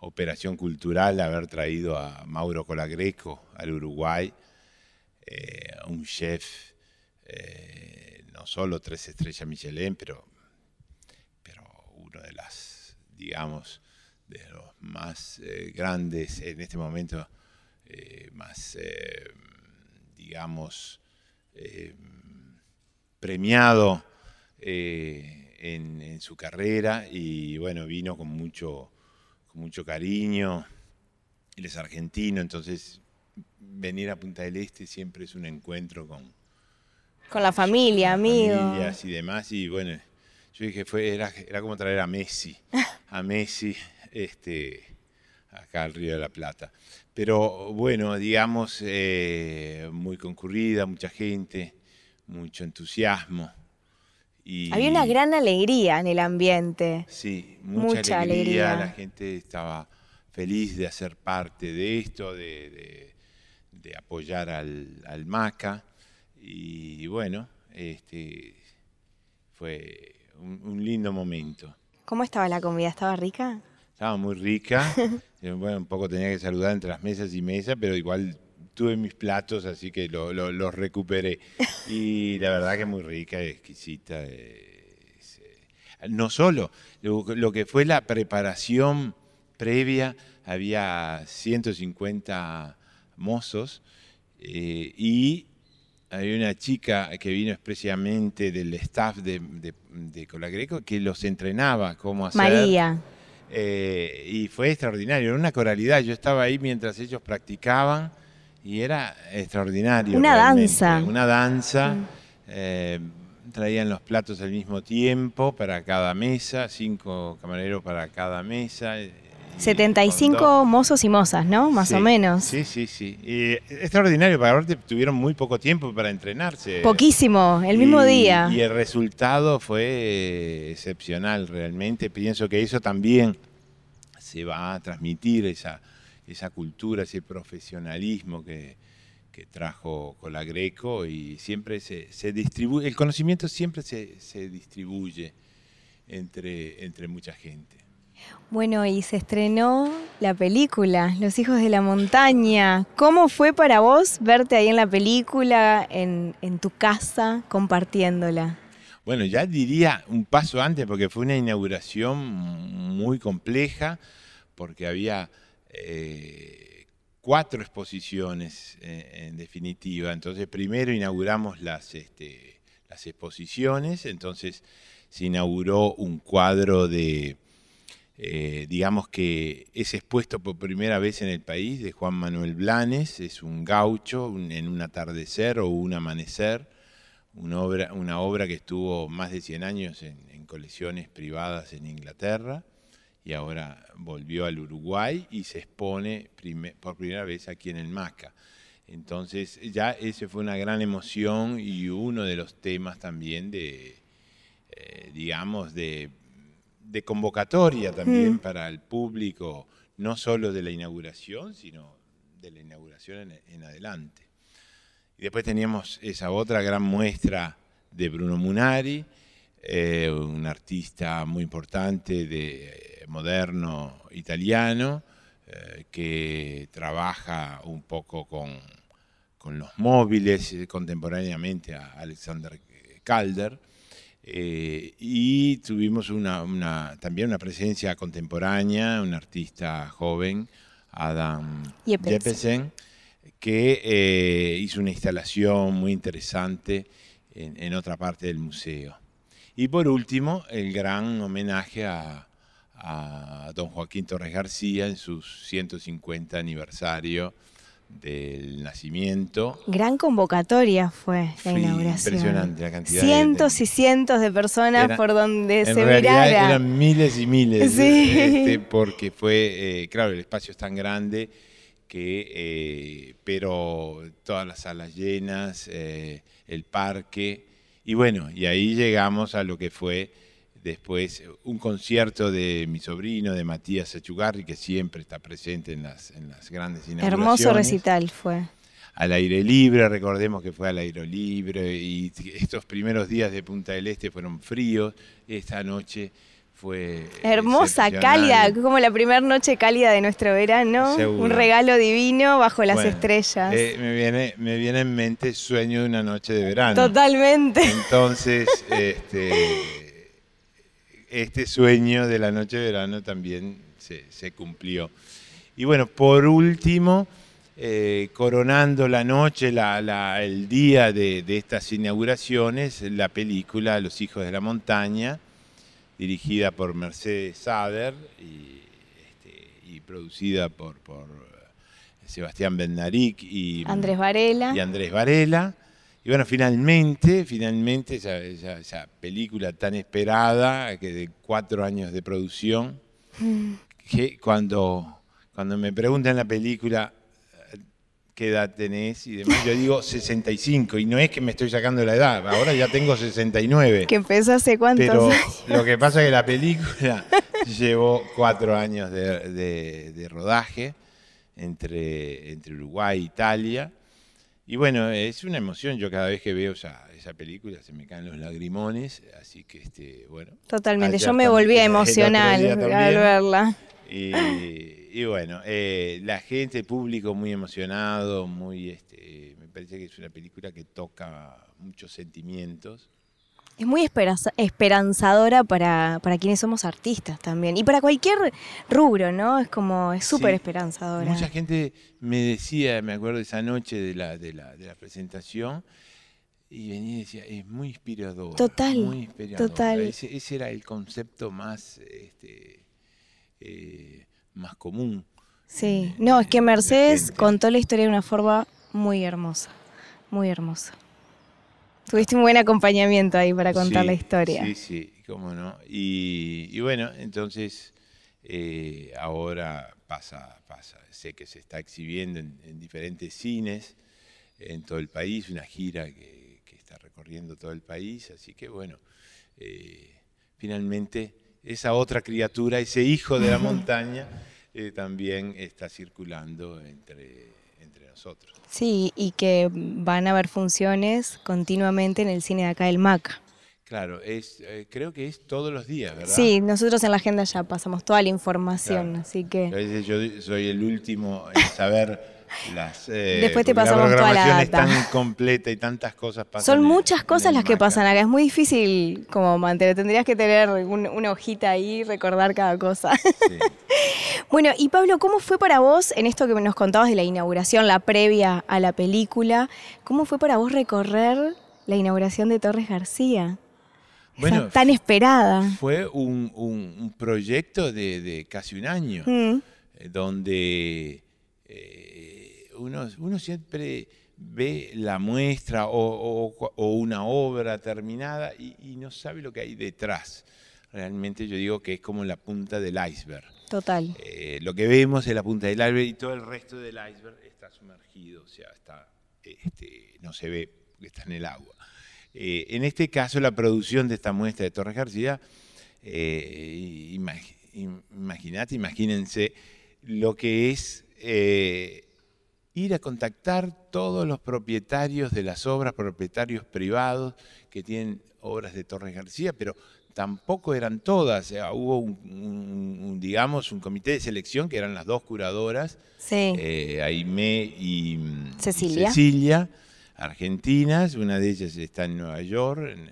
operación cultural haber traído a Mauro Colagreco al Uruguay, eh, un chef, eh, no solo tres estrellas Michelin, pero, pero uno de las, digamos, de los más eh, grandes en este momento, eh, más, digamos, premiado eh, en, en su carrera y bueno, vino con mucho, con mucho cariño. Él es argentino, entonces venir a Punta del Este siempre es un encuentro con Con la familia, amigos. familias y demás. Y bueno, yo dije, fue, era, era como traer a Messi, [LAUGHS] a Messi este, acá al Río de la Plata. Pero bueno, digamos, eh, muy concurrida, mucha gente, mucho entusiasmo. Y, Había una gran alegría en el ambiente. Sí, mucha, Mucha alegría. alegría. La gente estaba feliz de hacer parte de esto, de, de- de apoyar al, al MACA. Y bueno, este, fue un, un lindo momento. ¿Cómo estaba la comida? ¿Estaba rica? Estaba muy rica. [LAUGHS] Eh, bueno, un poco tenía que saludar entre las mesas y mesas, pero igual tuve mis platos, así que lo- lo- los recuperé. Y la verdad que muy rica, exquisita. eh, es, eh, no solo, lo, lo que fue la preparación previa, había 150 mozos eh, y había una chica que vino expresamente del staff de, de, de Colagreco que los entrenaba cómo hacer. María. Eh, y fue extraordinario, era una coralidad. Yo estaba ahí mientras ellos practicaban y era extraordinario. Una realmente. danza. Una danza. Mm. eh, traían los platos al mismo tiempo para cada mesa, cinco camareros para cada mesa. eh, y 75 con dos- mozos y mozas, ¿no? Más Sí, o menos. Sí, sí, sí. Y extraordinario, para aparte tuvieron muy poco tiempo para entrenarse. Poquísimo, el mismo Y- día. Y el resultado fue eh, excepcional realmente. Pienso que eso también se va a transmitir, esa, esa cultura, ese profesionalismo que, que trajo Colagreco y siempre se, se distribuye, el conocimiento siempre se, se distribuye entre, entre mucha gente. Bueno, y se estrenó la película, Los hijos de la montaña. ¿Cómo fue para vos verte ahí en la película, en, en tu casa, compartiéndola? Bueno, ya diría un paso antes, porque fue una inauguración muy compleja, porque había eh, cuatro exposiciones eh, en definitiva. Entonces, primero inauguramos las, este, las exposiciones, entonces se inauguró un cuadro de, eh, digamos que es expuesto por primera vez en el país, de Juan Manuel Blanes, es un gaucho en un atardecer o un amanecer. Una obra, una obra que estuvo más de 100 años en, en colecciones privadas en Inglaterra y ahora volvió al Uruguay y se expone prime- por primera vez aquí en el MACA. Entonces ya ese fue una gran emoción y uno de los temas también de, eh, digamos, de, de convocatoria también Mm. para el público, no solo de la inauguración, sino de la inauguración en, adelante. Y después teníamos esa otra gran muestra de Bruno Munari, eh, un artista muy importante de moderno italiano, eh, que trabaja un poco con, los móviles contemporáneamente a Alexander Calder. Eh, y tuvimos una, también una presencia contemporánea, un artista joven, Adam Jeppesen, que eh, hizo una instalación muy interesante en, otra parte del museo. Y por último, el gran homenaje a, a don Joaquín Torres García en su 150 aniversario del nacimiento. Gran convocatoria fue la inauguración. Impresionante la cantidad. Cientos y cientos de personas por donde se mirara. Eran miles y miles, este, porque fue, eh, claro, el espacio es tan grande que, eh, pero todas las salas llenas, eh, el parque, y bueno, y ahí llegamos a lo que fue después un concierto de mi sobrino, de Matías Achugarri, que siempre está presente en las, en las grandes inauguraciones. Hermoso recital fue. Al aire libre, recordemos que fue al aire libre, y estos primeros días de Punta del Este fueron fríos, esta noche fue... Hermosa, cálida, como la primera noche cálida de nuestro verano, un regalo divino bajo las estrellas. Eh, me, viene, me viene en mente sueño de una noche de verano. Totalmente. Entonces, [LAUGHS] este este sueño de la noche de verano también se, cumplió. Y bueno, por último, eh, coronando la noche, el día de, estas inauguraciones, la película Los Hijos de la Montaña, dirigida por Mercedes Sader y, este, producida por, Sebastián y Andrés Varela. Y Andrés Varela. Y bueno, finalmente, finalmente esa, película tan esperada, que de cuatro años de producción, mm. que cuando, cuando me preguntan la película qué edad tenés y demás, yo digo 65 y no es que me estoy sacando la edad, ahora ya tengo 69. ¿Qué empezó hace cuántos Pero lo que pasa es que la película [LAUGHS] llevó cuatro años de, rodaje entre, entre Uruguay e Italia y bueno, es una emoción. Yo cada vez que veo esa, esa película se me caen los lagrimones. Así que, este, bueno. Totalmente. Yo me volví emocional al verla. Y, bueno, eh, la gente, el público muy emocionado, muy, este, me parece que es una película que toca muchos sentimientos es muy esperanzadora para, quienes somos artistas también. Y para cualquier rubro, ¿no? Es como, es súper esperanzadora. Mucha gente me decía, me acuerdo esa noche de la, de la, de la presentación, y venía y decía, es muy inspirador. Total. Muy inspirador. Total. Ese, era el concepto más, este, eh, más común. Sí, no, es que Mercedes contó la historia de una forma muy hermosa, muy hermosa. Tuviste un buen acompañamiento ahí para contar la historia. Sí, sí, cómo no. Y, bueno, entonces eh, ahora pasa, pasa. Sé que se está exhibiendo en, diferentes cines en todo el país, una gira que, está recorriendo todo el país. Así que bueno, eh, finalmente esa otra criatura, ese hijo de la [LAUGHS] montaña, eh, también está circulando entre nosotros. Sí, y que van a haber funciones continuamente en el cine de acá del MACA. Claro, es, eh, creo que es todos los días, ¿verdad? Sí, nosotros en la agenda ya pasamos toda la información, así que... Yo soy el último en saber las, eh, Después te pasamos toda la data. es tan completa y tantas cosas pasan. Son muchas cosas las que pasan acá. Es muy difícil como mantener. Tendrías que tener una hojita ahí y recordar cada cosa. [LAUGHS] bueno, y Pablo, ¿cómo fue para vos en esto que nos contabas de la inauguración, la previa a la película? ¿Cómo fue para vos recorrer la inauguración de Torres García? Bueno, tan esperada. Fue un, proyecto de, casi un año, mm. eh, donde eh, uno, siempre ve la muestra o, una obra terminada y, no sabe lo que hay detrás. Realmente yo digo que es como la punta del iceberg. Total. Eh, lo que vemos es la punta del iceberg y todo el resto del iceberg está sumergido, o sea, está, este, no se ve porque está en el agua. Eh, en este caso, la producción de esta muestra de Torres García, eh, imagínate, imagínense lo que es ir a contactar todos los propietarios de las obras, propietarios privados que tienen obras de Torres García, pero tampoco eran todas. hubo un, digamos, un comité de selección que eran las dos curadoras, eh, Aimé y Cecilia. argentinas. Una de ellas está en Nueva York, en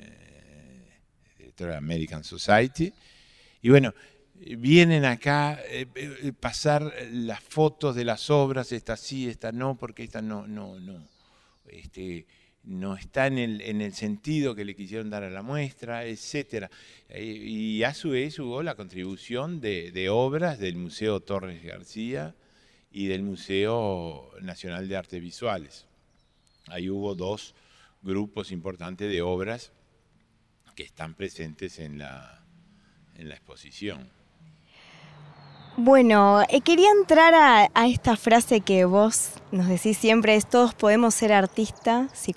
eh, American Society. Y bueno, vienen acá eh, eh, pasar las fotos de las obras, esta sí, esta no, porque esta no, no, no, este, no está en el, en el sentido que le quisieron dar a la muestra, etc. Eh, y a su vez hubo la contribución de, de, obras del Museo Torres García y del Museo Nacional de Artes Visuales. Ahí hubo dos grupos importantes de obras que están presentes en la, en la exposición. Bueno, eh, quería entrar a, esta frase que vos nos decís siempre, es todos podemos ser artistas si,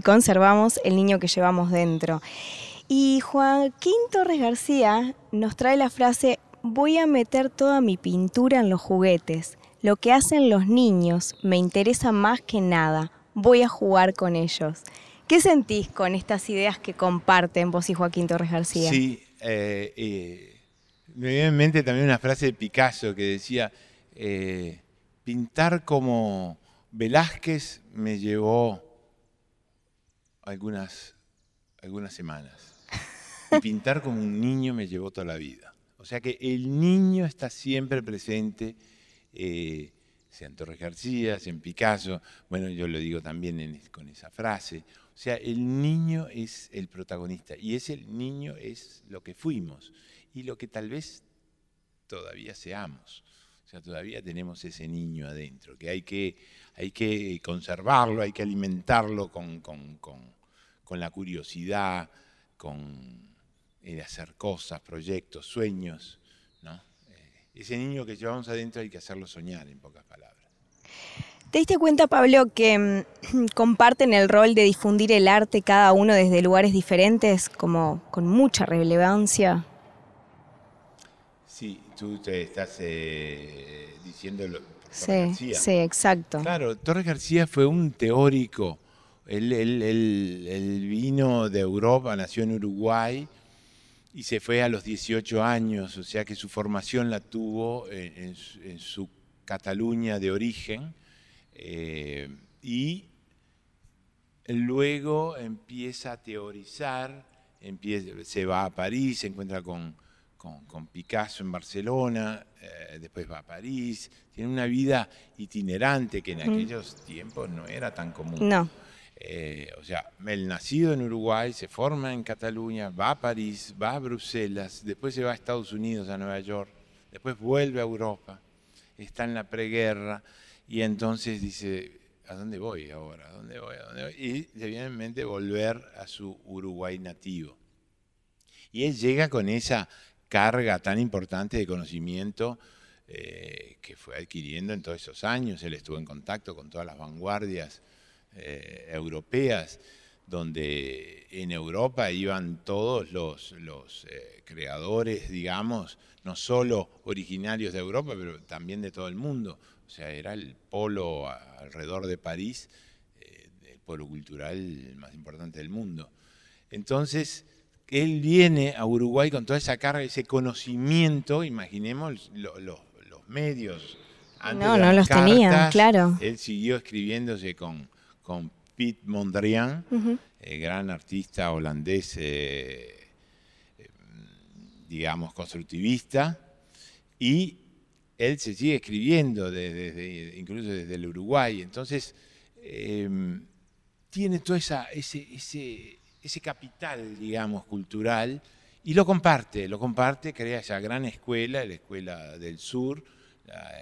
conservamos el niño que llevamos dentro. Y Joaquín Torres García nos trae la frase, voy a meter toda mi pintura en los juguetes. Lo que hacen los niños me interesa más que nada. Voy a jugar con ellos. ¿Qué sentís con estas ideas que comparten vos y Joaquín Torres García? Sí, eh me viene en mente también una frase de Picasso que decía, eh, pintar como Velázquez me llevó algunas, algunas semanas. Y pintar como un niño me llevó toda la vida. O sea que el niño está siempre presente, eh, sea en Torres García, sea en Picasso, bueno, yo lo digo también con esa frase. O sea, el niño es el protagonista y ese niño es lo que fuimos y lo que tal vez todavía seamos. O sea, todavía tenemos ese niño adentro, que hay que, hay que conservarlo, hay que alimentarlo con, la curiosidad, con el hacer cosas, proyectos, sueños. ¿no? Eh, ese niño que llevamos adentro hay que hacerlo soñar, en pocas palabras. ¿Te diste cuenta, Pablo, que mm, comparten el rol de difundir el arte cada uno desde lugares diferentes, como con mucha relevancia? Tú te estás eh, diciendo lo, sí, Sí, exacto. Claro, Torres García fue un teórico. Él, vino de Europa, nació en Uruguay y se fue a los 18 años, o sea que su formación la tuvo en, su Cataluña de origen. Eh, y luego empieza a teorizar, se va a París, se encuentra con con, Picasso en Barcelona, eh, después va a París, tiene una vida itinerante que en aquellos tiempos no era tan común. No. Eh, o sea, el nacido en Uruguay, se forma en Cataluña, va a París, va a Bruselas, después se va a Estados Unidos, a Nueva York, después vuelve a Europa, está en la preguerra y entonces dice, ¿a dónde voy ahora? ¿A dónde voy? ¿A dónde voy? Y le viene en mente volver a su Uruguay nativo. Y él llega con esa carga tan importante de conocimiento eh, que fue adquiriendo en todos esos años. Él estuvo en contacto con todas las vanguardias eh, europeas, donde en Europa iban todos los, eh, creadores, digamos, no solo originarios de Europa, pero también de todo el mundo. O sea, era el polo alrededor de París, el polo cultural más importante del mundo. Entonces, él viene a Uruguay con toda esa carga, ese conocimiento, imaginemos los medios. Antes no, no los tenía, claro. Él siguió escribiéndose con, con Piet Mondrian, el gran artista holandés, eh, eh, digamos, constructivista, y él se sigue escribiendo desde, incluso desde el Uruguay. Entonces, tiene todo esa, ese, ese ese capital, digamos, cultural, y lo comparte, lo comparte, crea esa gran escuela, la Escuela del Sur,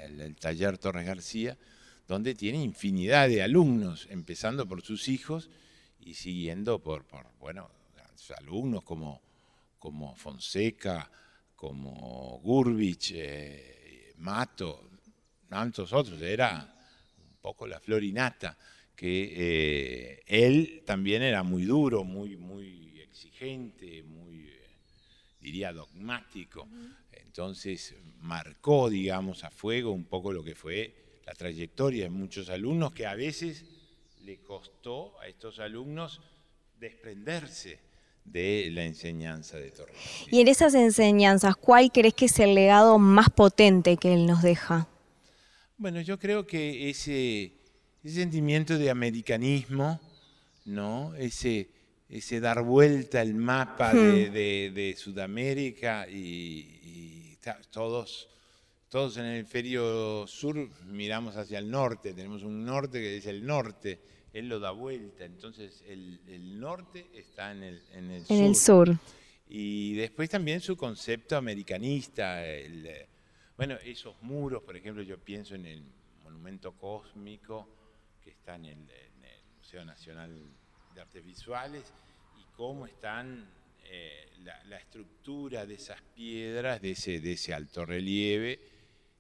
el, taller Torres García, donde tiene infinidad de alumnos, empezando por sus hijos y siguiendo por, por bueno, alumnos como, como Fonseca, como Gurbich, eh, Mato, tantos otros, era un poco la florinata que eh, él también era muy duro, muy, muy exigente, muy, eh, diría, dogmático. Entonces marcó, digamos, a fuego un poco lo que fue la trayectoria de muchos alumnos que a veces le costó a estos alumnos desprenderse de la enseñanza de Torres. Y en esas enseñanzas, ¿cuál crees que es el legado más potente que él nos deja? Bueno, yo creo que ese, sentimiento de americanismo, ¿no? Ese, ese dar vuelta al mapa de, hmm. Sudamérica y, todos, todos en el hemisferio sur miramos hacia el norte, tenemos un norte que es el norte, él lo da vuelta, entonces el, norte está en el, en el en El sur. Y después también su concepto americanista, el, bueno, esos muros, por ejemplo, yo pienso en el monumento cósmico está en el, Museo Nacional de Artes Visuales y cómo están eh, la, estructura de esas piedras, de ese, de ese alto relieve,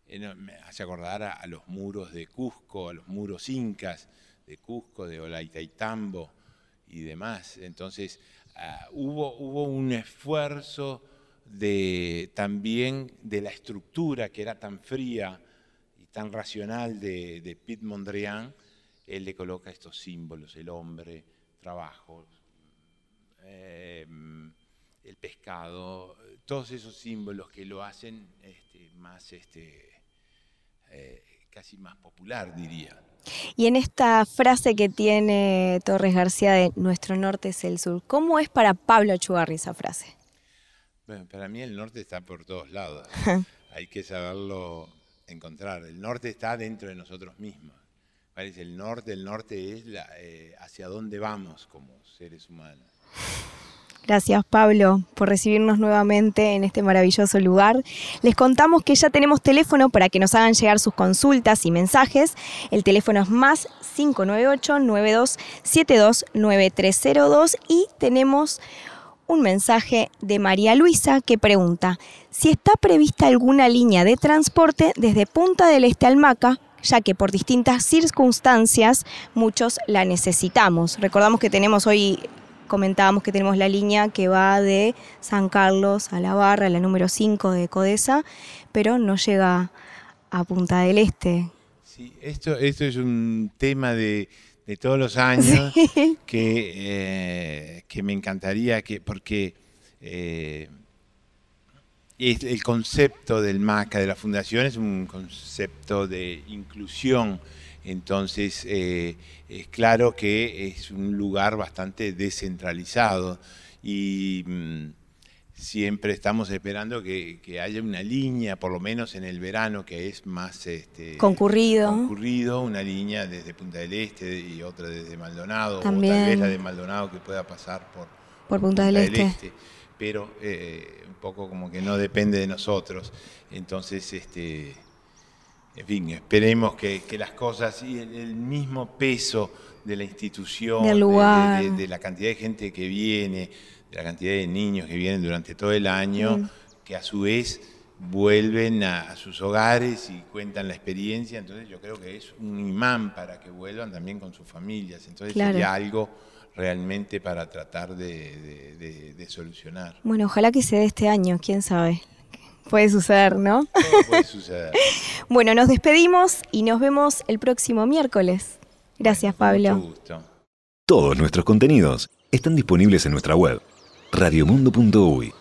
eh, me hace acordar a, los muros de Cusco, a los muros incas de Cusco, de Olaitaitambo y demás. Entonces, ah, hubo, hubo un esfuerzo de, también de la estructura que era tan fría y tan racional de, de Piet Mondrian, él le coloca estos símbolos, el hombre, trabajo, eh, el pescado, todos esos símbolos que lo hacen este, más, este, eh, casi más popular, diría. Y en esta frase que tiene Torres García de Nuestro norte es el sur, ¿cómo es para Pablo Chugarri esa frase? Bueno, para mí el norte está por todos lados. [LAUGHS] Hay que saberlo encontrar. El norte está dentro de nosotros mismos. ¿Cuál es el norte? El norte es eh, hacia dónde vamos como seres humanos. Gracias Pablo por recibirnos nuevamente en este maravilloso lugar. Les contamos que ya tenemos teléfono para que nos hagan llegar sus consultas y mensajes. El teléfono es más 598-9272-9302 y tenemos un mensaje de María Luisa que pregunta si está prevista alguna línea de transporte desde Punta del Este al Maca, ya que por distintas circunstancias muchos la necesitamos. Recordamos que tenemos hoy, comentábamos que tenemos la línea que va de San Carlos a la barra, la número 5 de Codesa, pero no llega a Punta del Este. Sí, esto, esto es un tema de de todos los años que, eh, que, me encantaría que, porque eh, el concepto del MACA, de la fundación, es un concepto de inclusión, entonces eh, es claro que es un lugar bastante descentralizado y... Mm, siempre estamos esperando que, haya una línea, por lo menos en el verano, que es más este, concurrido. concurrido, una línea desde Punta del Este y otra desde Maldonado, o tal vez la de Maldonado que pueda pasar por, por Punta, del, este. este. Pero eh, un poco como que no depende de nosotros. Entonces, este, en fin, esperemos que, las cosas y el, mismo peso de la institución, de la cantidad de gente que viene, la cantidad de niños que vienen durante todo el año, mm. que a su vez vuelven a, sus hogares y cuentan la experiencia, entonces yo creo que es un imán para que vuelvan también con sus familias, entonces sería algo realmente para tratar de, solucionar. Bueno, ojalá que se dé este año, quién sabe. Puede suceder, ¿no? Todo puede suceder. [LAUGHS] bueno, nos despedimos y nos vemos el próximo miércoles. Gracias, Pablo. Mucho gusto. Todos nuestros contenidos están disponibles en nuestra web radiomundo.uy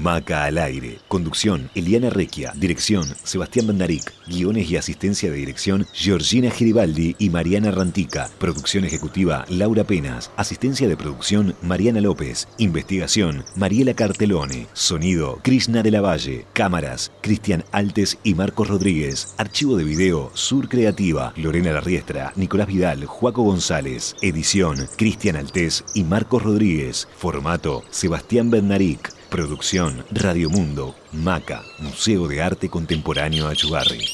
Maca al aire. Conducción, Eliana Requia. Dirección, Sebastián Bandaric. Guiones y asistencia de dirección, Georgina Geribaldi y Mariana Rantica. Producción ejecutiva, Laura Penas. Asistencia de producción, Mariana López. Investigación, Mariela Cartelone. Sonido, Krishna de la Valle. Cámaras, Cristian Altes y Marcos Rodríguez. Archivo de video, Sur Creativa. Lorena Larriestra, Nicolás Vidal, Juaco González. Edición, Cristian Altes y Marcos Rodríguez. Formato, Sebastián Bernaric. Producción Radio Mundo, MACA, Museo de Arte Contemporáneo Achugarri.